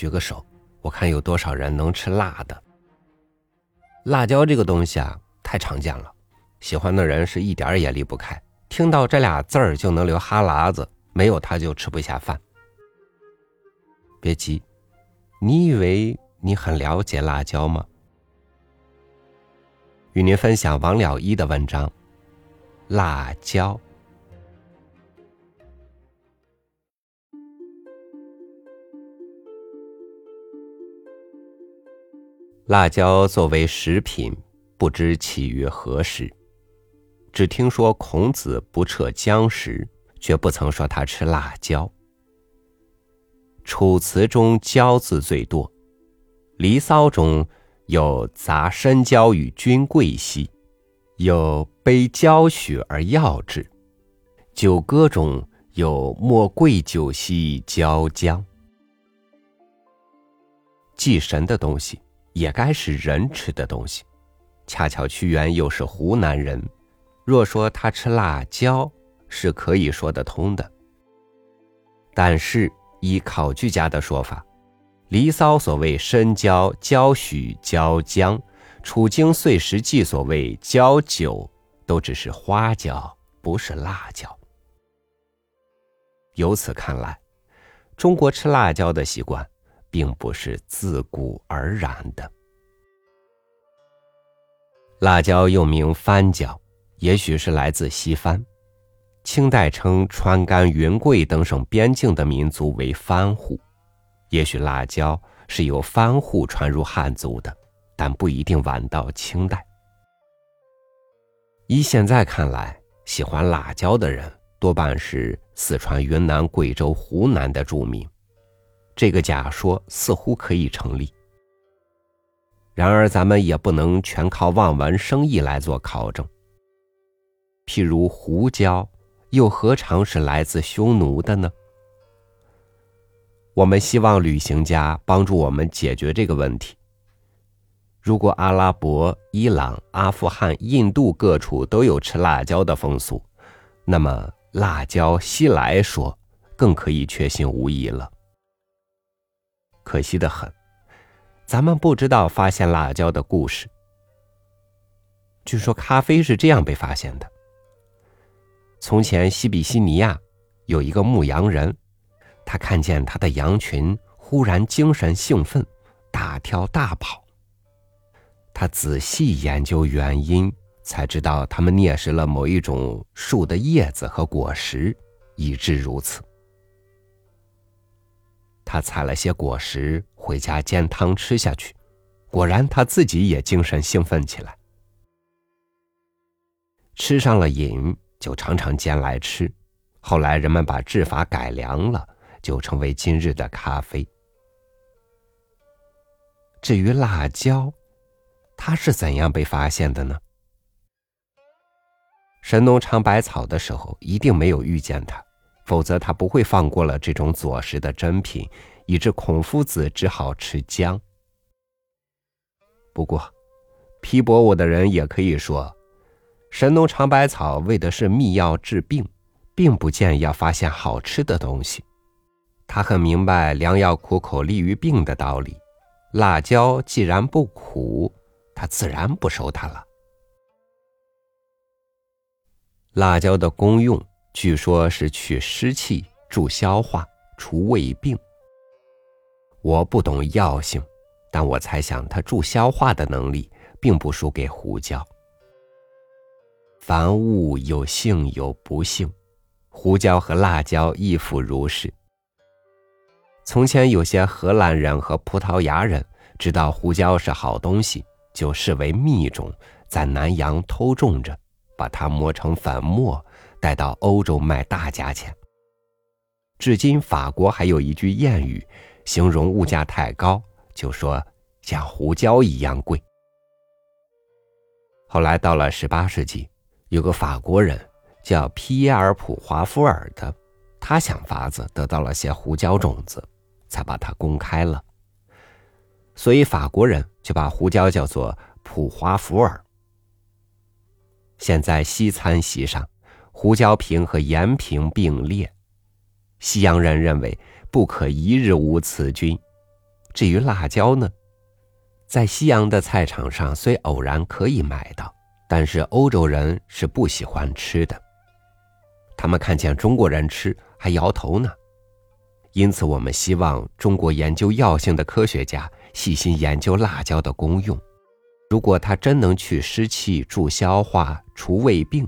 举个手，我看有多少人能吃辣的。辣椒这个东西啊，太常见了，喜欢的人是一点儿也离不开，听到这俩字儿就能流哈喇子，没有它就吃不下饭。别急，你以为你很了解辣椒吗？与您分享王了一的文章《辣椒》。辣椒作为食品，不知起于何时。只听说孔子不撤姜食，却不曾说他吃辣椒。《楚辞》中“椒”字最多，《离骚》中有“杂生椒与君贵兮”，有“杯椒许而药之”，《酒歌》中有“莫贵酒兮椒姜”。祭神的东西。也该是人吃的东西，恰巧屈原又是湖南人，若说他吃辣椒，是可以说得通的。但是依考据家的说法，《离骚》所谓生椒、椒许、椒姜，《楚经岁时记》所谓椒酒，都只是花椒，不是辣椒。由此看来，中国吃辣椒的习惯。并不是自古而然的。辣椒又名番椒，也许是来自西番。清代称川甘、云贵等省边境的民族为番户，也许辣椒是由番户传入汉族的，但不一定晚到清代。依现在看来，喜欢辣椒的人多半是四川、云南、贵州、湖南的住民。这个假说似乎可以成立，然而咱们也不能全靠望文生义来做考证。譬如胡椒，又何尝是来自匈奴的呢？我们希望旅行家帮助我们解决这个问题。如果阿拉伯、伊朗、阿富汗、印度各处都有吃辣椒的风俗，那么辣椒西来说更可以确信无疑了。可惜的很，咱们不知道发现辣椒的故事。据说咖啡是这样被发现的：从前西比西尼亚有一个牧羊人，他看见他的羊群忽然精神兴奋，大跳大跑。他仔细研究原因，才知道他们啮食了某一种树的叶子和果实，以致如此。他采了些果实回家煎汤吃下去，果然他自己也精神兴奋起来。吃上了瘾，就常常煎来吃。后来人们把制法改良了，就成为今日的咖啡。至于辣椒，它是怎样被发现的呢？神农尝百草的时候，一定没有遇见它。否则，他不会放过了这种佐食的珍品，以致孔夫子只好吃姜。不过，批驳我的人也可以说，神农尝百草为的是秘药治病，并不见要发现好吃的东西。他很明白良药苦口利于病的道理。辣椒既然不苦，他自然不收它了。辣椒的功用。据说是去湿气、助消化、除胃病。我不懂药性，但我猜想它助消化的能力并不输给胡椒。凡物有幸有不幸，胡椒和辣椒亦复如是。从前有些荷兰人和葡萄牙人知道胡椒是好东西，就视为秘种，在南洋偷种着，把它磨成粉末。带到欧洲卖大价钱。至今，法国还有一句谚语，形容物价太高，就说像胡椒一样贵。后来到了十八世纪，有个法国人叫皮耶尔普华夫尔的，他想法子得到了些胡椒种子，才把它公开了。所以法国人就把胡椒叫做普华福尔。现在西餐席上。胡椒瓶和盐瓶并列，西洋人认为不可一日无此菌，至于辣椒呢，在西洋的菜场上虽偶然可以买到，但是欧洲人是不喜欢吃的。他们看见中国人吃还摇头呢。因此，我们希望中国研究药性的科学家细心研究辣椒的功用。如果它真能去湿气、助消化、除胃病，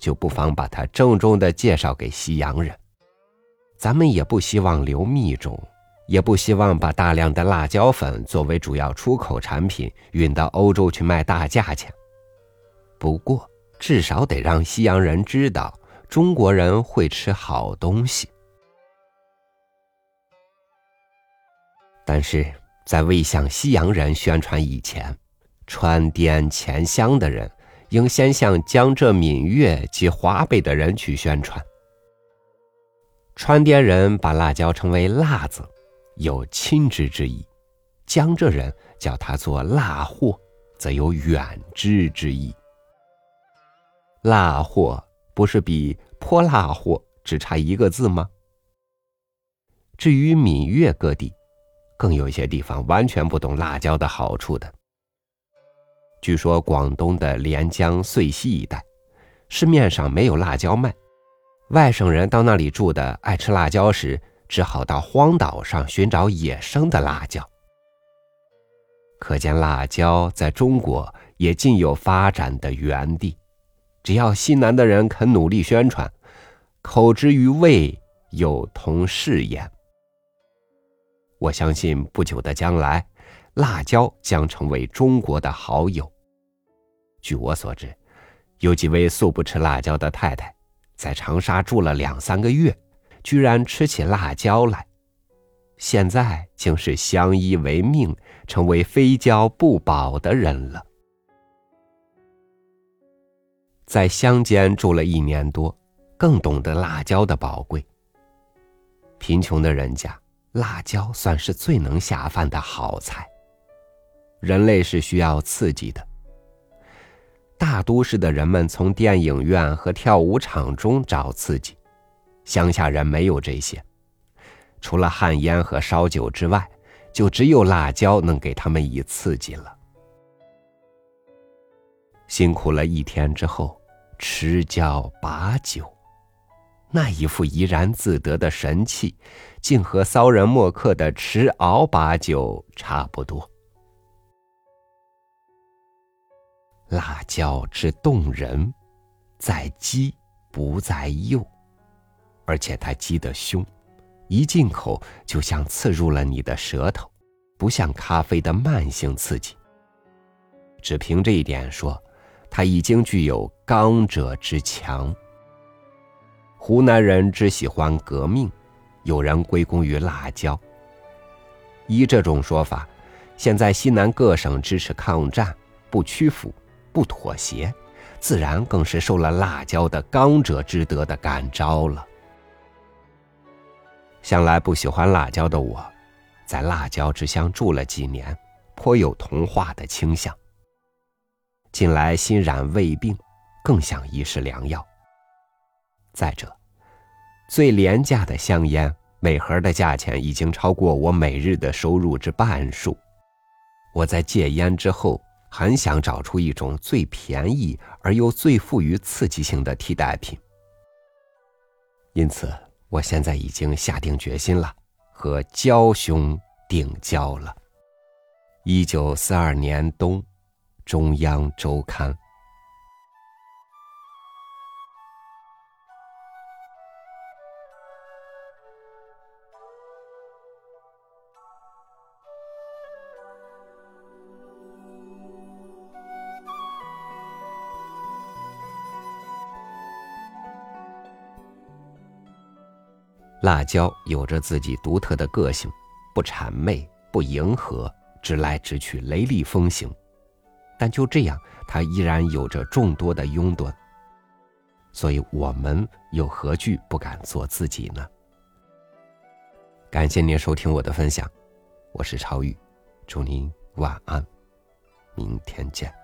就不妨把它郑重的介绍给西洋人。咱们也不希望留秘种，也不希望把大量的辣椒粉作为主要出口产品运到欧洲去卖大价钱。不过，至少得让西洋人知道中国人会吃好东西。但是在未向西洋人宣传以前，川滇黔湘的人应先向江浙闽粤及华北的人去宣传。川滇人把辣椒称为“辣子”，有亲之之意；江浙人叫它做“辣货”，则有远之之意。辣货不是比泼辣货只差一个字吗？至于闽粤各地。更有一些地方完全不懂辣椒的好处的。据说广东的连江遂溪一带，市面上没有辣椒卖，外省人到那里住的爱吃辣椒时，只好到荒岛上寻找野生的辣椒。可见辣椒在中国也尽有发展的园地，只要西南的人肯努力宣传，口之于味，有同是焉。我相信不久的将来，辣椒将成为中国的好友。据我所知，有几位素不吃辣椒的太太，在长沙住了两三个月，居然吃起辣椒来，现在竟是相依为命，成为非交不保的人了。在乡间住了一年多，更懂得辣椒的宝贵。贫穷的人家。辣椒算是最能下饭的好菜。人类是需要刺激的。大都市的人们从电影院和跳舞场中找刺激，乡下人没有这些。除了旱烟和烧酒之外，就只有辣椒能给他们以刺激了。辛苦了一天之后，吃椒把酒。那一副怡然自得的神气，竟和骚人墨客的持熬把酒差不多。辣椒之动人，在激不在诱，而且它激得凶，一进口就像刺入了你的舌头，不像咖啡的慢性刺激。只凭这一点说，它已经具有刚者之强。湖南人只喜欢革命，有人归功于辣椒。依这种说法，现在西南各省支持抗战，不屈服，不妥协，自然更是受了辣椒的刚者之德的感召了。向来不喜欢辣椒的我，在辣椒之乡住了几年，颇有同化的倾向。近来心染胃病，更想一试良药。再者，最廉价的香烟，每盒的价钱已经超过我每日的收入之半数。我在戒烟之后，很想找出一种最便宜而又最富于刺激性的替代品。因此，我现在已经下定决心了，和焦兄定交了。一九四二年冬，中央周刊。辣椒有着自己独特的个性，不谄媚，不迎合，直来直去，雷厉风行。但就这样，它依然有着众多的拥趸。所以，我们又何惧不敢做自己呢？感谢您收听我的分享，我是超宇，祝您晚安，明天见。